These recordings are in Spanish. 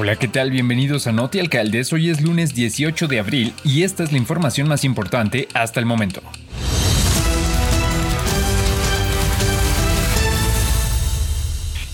Hola, ¿qué tal? Bienvenidos a Noti Alcaldes. Hoy es lunes 18 de abril y esta es la información más importante hasta el momento.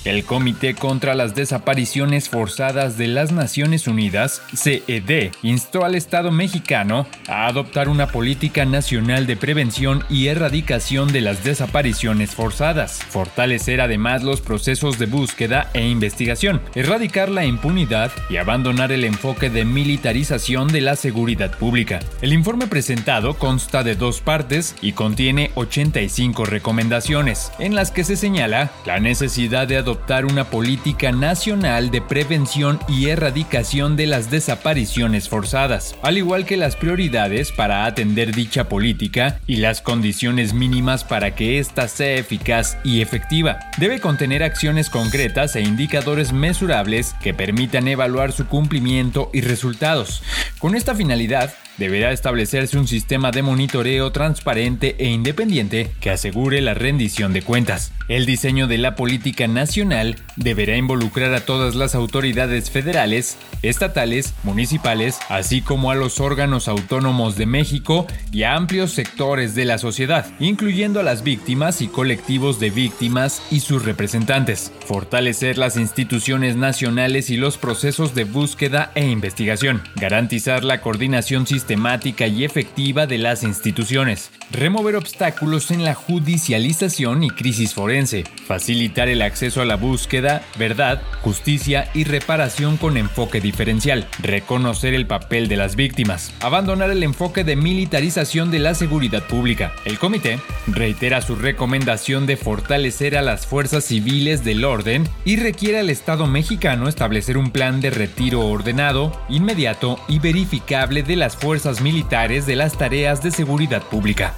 El Comité contra las Desapariciones Forzadas de las Naciones Unidas, CED, instó al Estado mexicano a adoptar una política nacional de prevención y erradicación de las desapariciones forzadas, fortalecer además los procesos de búsqueda e investigación, erradicar la impunidad y abandonar el enfoque de militarización de la seguridad pública. El informe presentado consta de dos partes y contiene 85 recomendaciones, en las que se señala la necesidad de adoptar adoptar una política nacional de prevención y erradicación de las desapariciones forzadas, al igual que las prioridades para atender dicha política y las condiciones mínimas para que ésta sea eficaz y efectiva. Debe contener acciones concretas e indicadores mesurables que permitan evaluar su cumplimiento y resultados. Con esta finalidad, deberá establecerse un sistema de monitoreo transparente e independiente que asegure la rendición de cuentas. El diseño de la política nacional deberá involucrar a todas las autoridades federales, estatales, municipales, así como a los órganos autónomos de México y a amplios sectores de la sociedad, incluyendo a las víctimas y colectivos de víctimas y sus representantes. Fortalecer las instituciones nacionales y los procesos de búsqueda e investigación. Garantizar la coordinación sistemática y efectiva de las instituciones. Remover obstáculos en la judicialización y crisis forense facilitar el acceso a la búsqueda, verdad, justicia y reparación con enfoque diferencial, reconocer el papel de las víctimas, abandonar el enfoque de militarización de la seguridad pública. El comité reitera su recomendación de fortalecer a las fuerzas civiles del orden y requiere al Estado mexicano establecer un plan de retiro ordenado, inmediato y verificable de las fuerzas militares de las tareas de seguridad pública.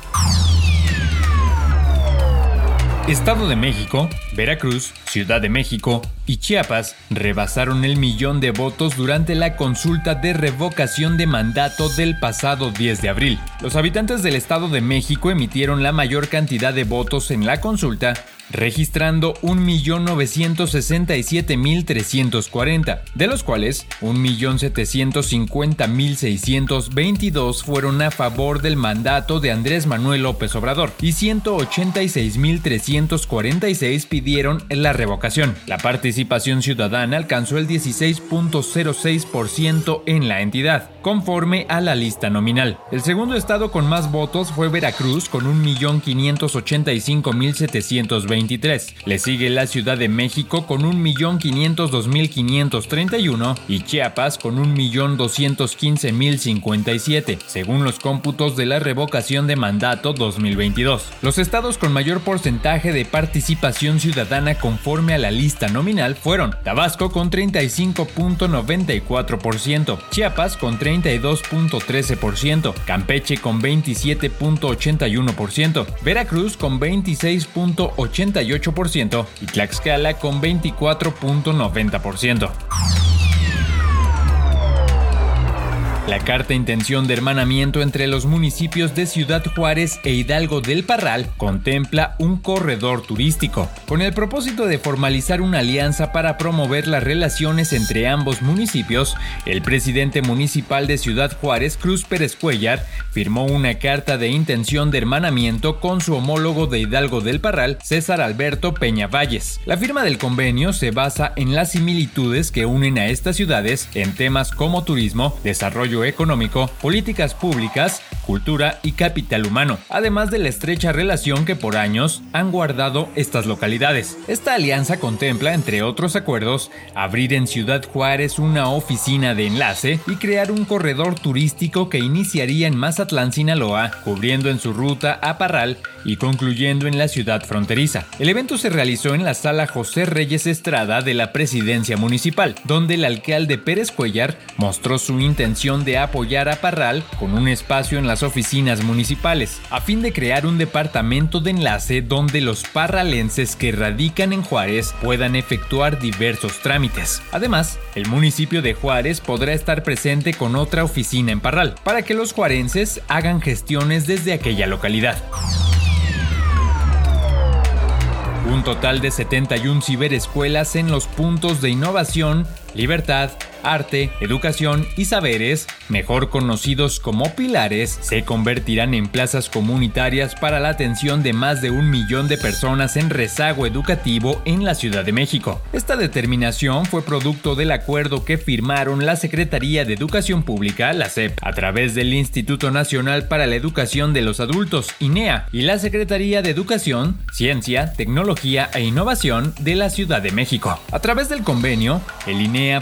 Estado de México, Veracruz, Ciudad de México y Chiapas rebasaron el millón de votos durante la consulta de revocación de mandato del pasado 10 de abril. Los habitantes del Estado de México emitieron la mayor cantidad de votos en la consulta registrando 1.967.340, de los cuales 1.750.622 fueron a favor del mandato de Andrés Manuel López Obrador y 186.346 pidieron la revocación. La participación ciudadana alcanzó el 16.06% en la entidad, conforme a la lista nominal. El segundo estado con más votos fue Veracruz con 1.585.720 le sigue la Ciudad de México con 1.502.531 y Chiapas con 1.215.057, según los cómputos de la revocación de mandato 2022. Los estados con mayor porcentaje de participación ciudadana conforme a la lista nominal fueron Tabasco con 35.94%, Chiapas con 32.13%, Campeche con 27.81%, Veracruz con 26.80%, y Tlaxcala con 24.90%. La carta intención de hermanamiento entre los municipios de Ciudad Juárez e Hidalgo del Parral contempla un corredor turístico, con el propósito de formalizar una alianza para promover las relaciones entre ambos municipios. El presidente municipal de Ciudad Juárez, Cruz Pérez Cuellar, firmó una carta de intención de hermanamiento con su homólogo de Hidalgo del Parral, César Alberto Peña Valles. La firma del convenio se basa en las similitudes que unen a estas ciudades en temas como turismo, desarrollo económico, políticas públicas, cultura y capital humano, además de la estrecha relación que por años han guardado estas localidades. Esta alianza contempla, entre otros acuerdos, abrir en Ciudad Juárez una oficina de enlace y crear un corredor turístico que iniciaría en Mazatlán, Sinaloa, cubriendo en su ruta a Parral y concluyendo en la ciudad fronteriza. El evento se realizó en la sala José Reyes Estrada de la presidencia municipal, donde el alcalde Pérez Cuellar mostró su intención de apoyar a Parral con un espacio en oficinas municipales, a fin de crear un departamento de enlace donde los parralenses que radican en Juárez puedan efectuar diversos trámites. Además, el municipio de Juárez podrá estar presente con otra oficina en Parral, para que los juarenses hagan gestiones desde aquella localidad. Un total de 71 ciberescuelas en los puntos de innovación, libertad, arte, educación y saberes, mejor conocidos como pilares, se convertirán en plazas comunitarias para la atención de más de un millón de personas en rezago educativo en la Ciudad de México. Esta determinación fue producto del acuerdo que firmaron la Secretaría de Educación Pública, la SEP, a través del Instituto Nacional para la Educación de los Adultos, INEA, y la Secretaría de Educación, Ciencia, Tecnología e Innovación de la Ciudad de México. A través del convenio, el INEA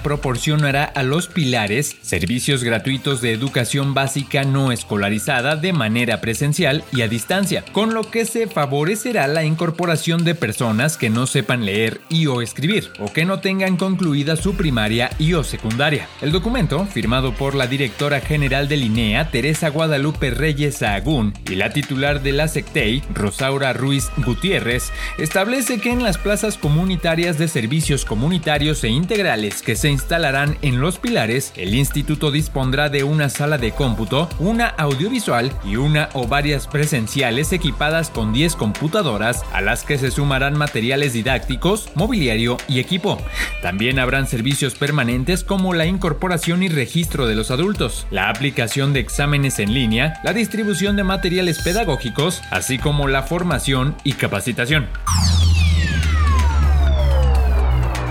a los pilares servicios gratuitos de educación básica no escolarizada de manera presencial y a distancia, con lo que se favorecerá la incorporación de personas que no sepan leer y o escribir o que no tengan concluida su primaria y o secundaria. El documento, firmado por la directora general del INEA, Teresa Guadalupe Reyes Sahagún, y la titular de la SECTEI, Rosaura Ruiz Gutiérrez, establece que en las plazas comunitarias de servicios comunitarios e integrales que se instalarán en los pilares, el instituto dispondrá de una sala de cómputo, una audiovisual y una o varias presenciales equipadas con 10 computadoras a las que se sumarán materiales didácticos, mobiliario y equipo. También habrán servicios permanentes como la incorporación y registro de los adultos, la aplicación de exámenes en línea, la distribución de materiales pedagógicos, así como la formación y capacitación.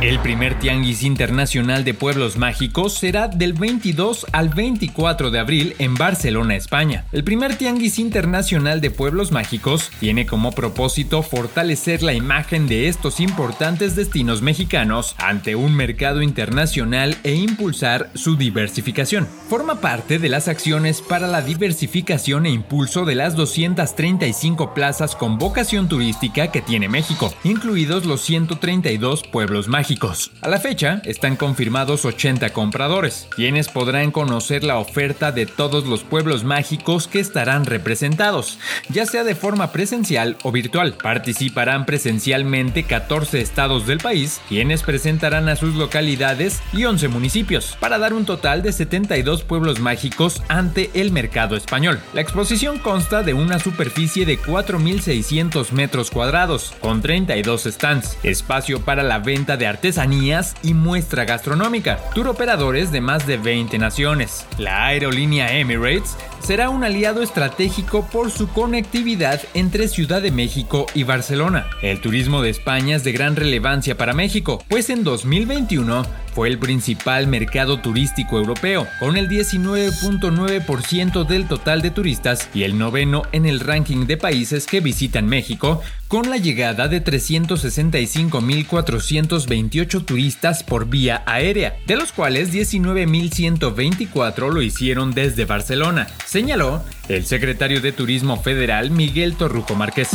El primer Tianguis Internacional de Pueblos Mágicos será del 22 al 24 de abril en Barcelona, España. El primer Tianguis Internacional de Pueblos Mágicos tiene como propósito fortalecer la imagen de estos importantes destinos mexicanos ante un mercado internacional e impulsar su diversificación. Forma parte de las acciones para la diversificación e impulso de las 235 plazas con vocación turística que tiene México, incluidos los 132 pueblos mágicos a la fecha, están confirmados 80 compradores, quienes podrán conocer la oferta de todos los pueblos mágicos que estarán representados, ya sea de forma presencial o virtual. Participarán presencialmente 14 estados del país, quienes presentarán a sus localidades y 11 municipios, para dar un total de 72 pueblos mágicos ante el mercado español. La exposición consta de una superficie de 4.600 metros cuadrados, con 32 stands, espacio para la venta de artículos artesanías y muestra gastronómica. Tour operadores de más de 20 naciones. La aerolínea Emirates será un aliado estratégico por su conectividad entre Ciudad de México y Barcelona. El turismo de España es de gran relevancia para México, pues en 2021 fue el principal mercado turístico europeo, con el 19.9% del total de turistas y el noveno en el ranking de países que visitan México, con la llegada de 365.428 turistas por vía aérea, de los cuales 19.124 lo hicieron desde Barcelona, señaló el secretario de Turismo Federal Miguel Torruco Márquez.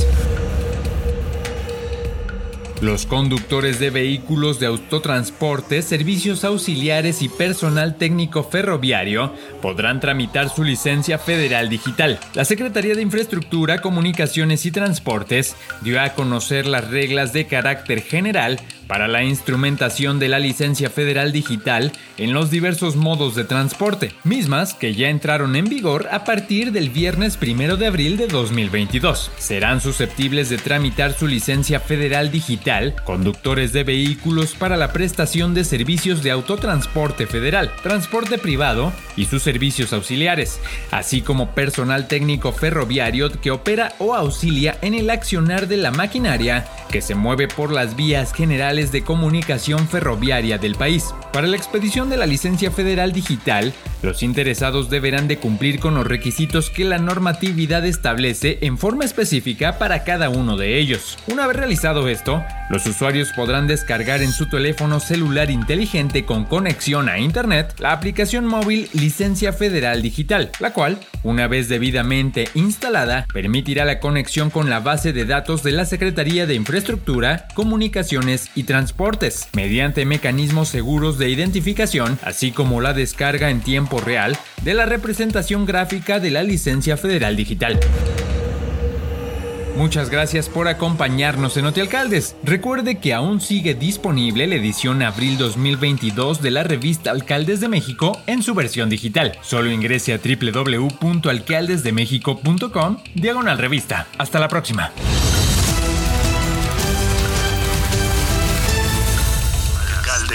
Los conductores de vehículos de autotransporte, servicios auxiliares y personal técnico ferroviario podrán tramitar su licencia federal digital. La Secretaría de Infraestructura, Comunicaciones y Transportes dio a conocer las reglas de carácter general para la instrumentación de la licencia federal digital en los diversos modos de transporte, mismas que ya entraron en vigor a partir del viernes 1 de abril de 2022. Serán susceptibles de tramitar su licencia federal digital conductores de vehículos para la prestación de servicios de autotransporte federal, transporte privado y sus servicios auxiliares, así como personal técnico ferroviario que opera o auxilia en el accionar de la maquinaria que se mueve por las vías de comunicación ferroviaria del país. Para la expedición de la licencia federal digital, los interesados deberán de cumplir con los requisitos que la normatividad establece en forma específica para cada uno de ellos. Una vez realizado esto, los usuarios podrán descargar en su teléfono celular inteligente con conexión a Internet la aplicación móvil Licencia Federal Digital, la cual, una vez debidamente instalada, permitirá la conexión con la base de datos de la Secretaría de Infraestructura, Comunicaciones y Transportes, mediante mecanismos seguros de identificación, así como la descarga en tiempo real de la representación gráfica de la Licencia Federal Digital. Muchas gracias por acompañarnos en Alcaldes. Recuerde que aún sigue disponible la edición abril 2022 de la revista Alcaldes de México en su versión digital. Solo ingrese a www.alcaldesdemexico.com diagonal revista. Hasta la próxima.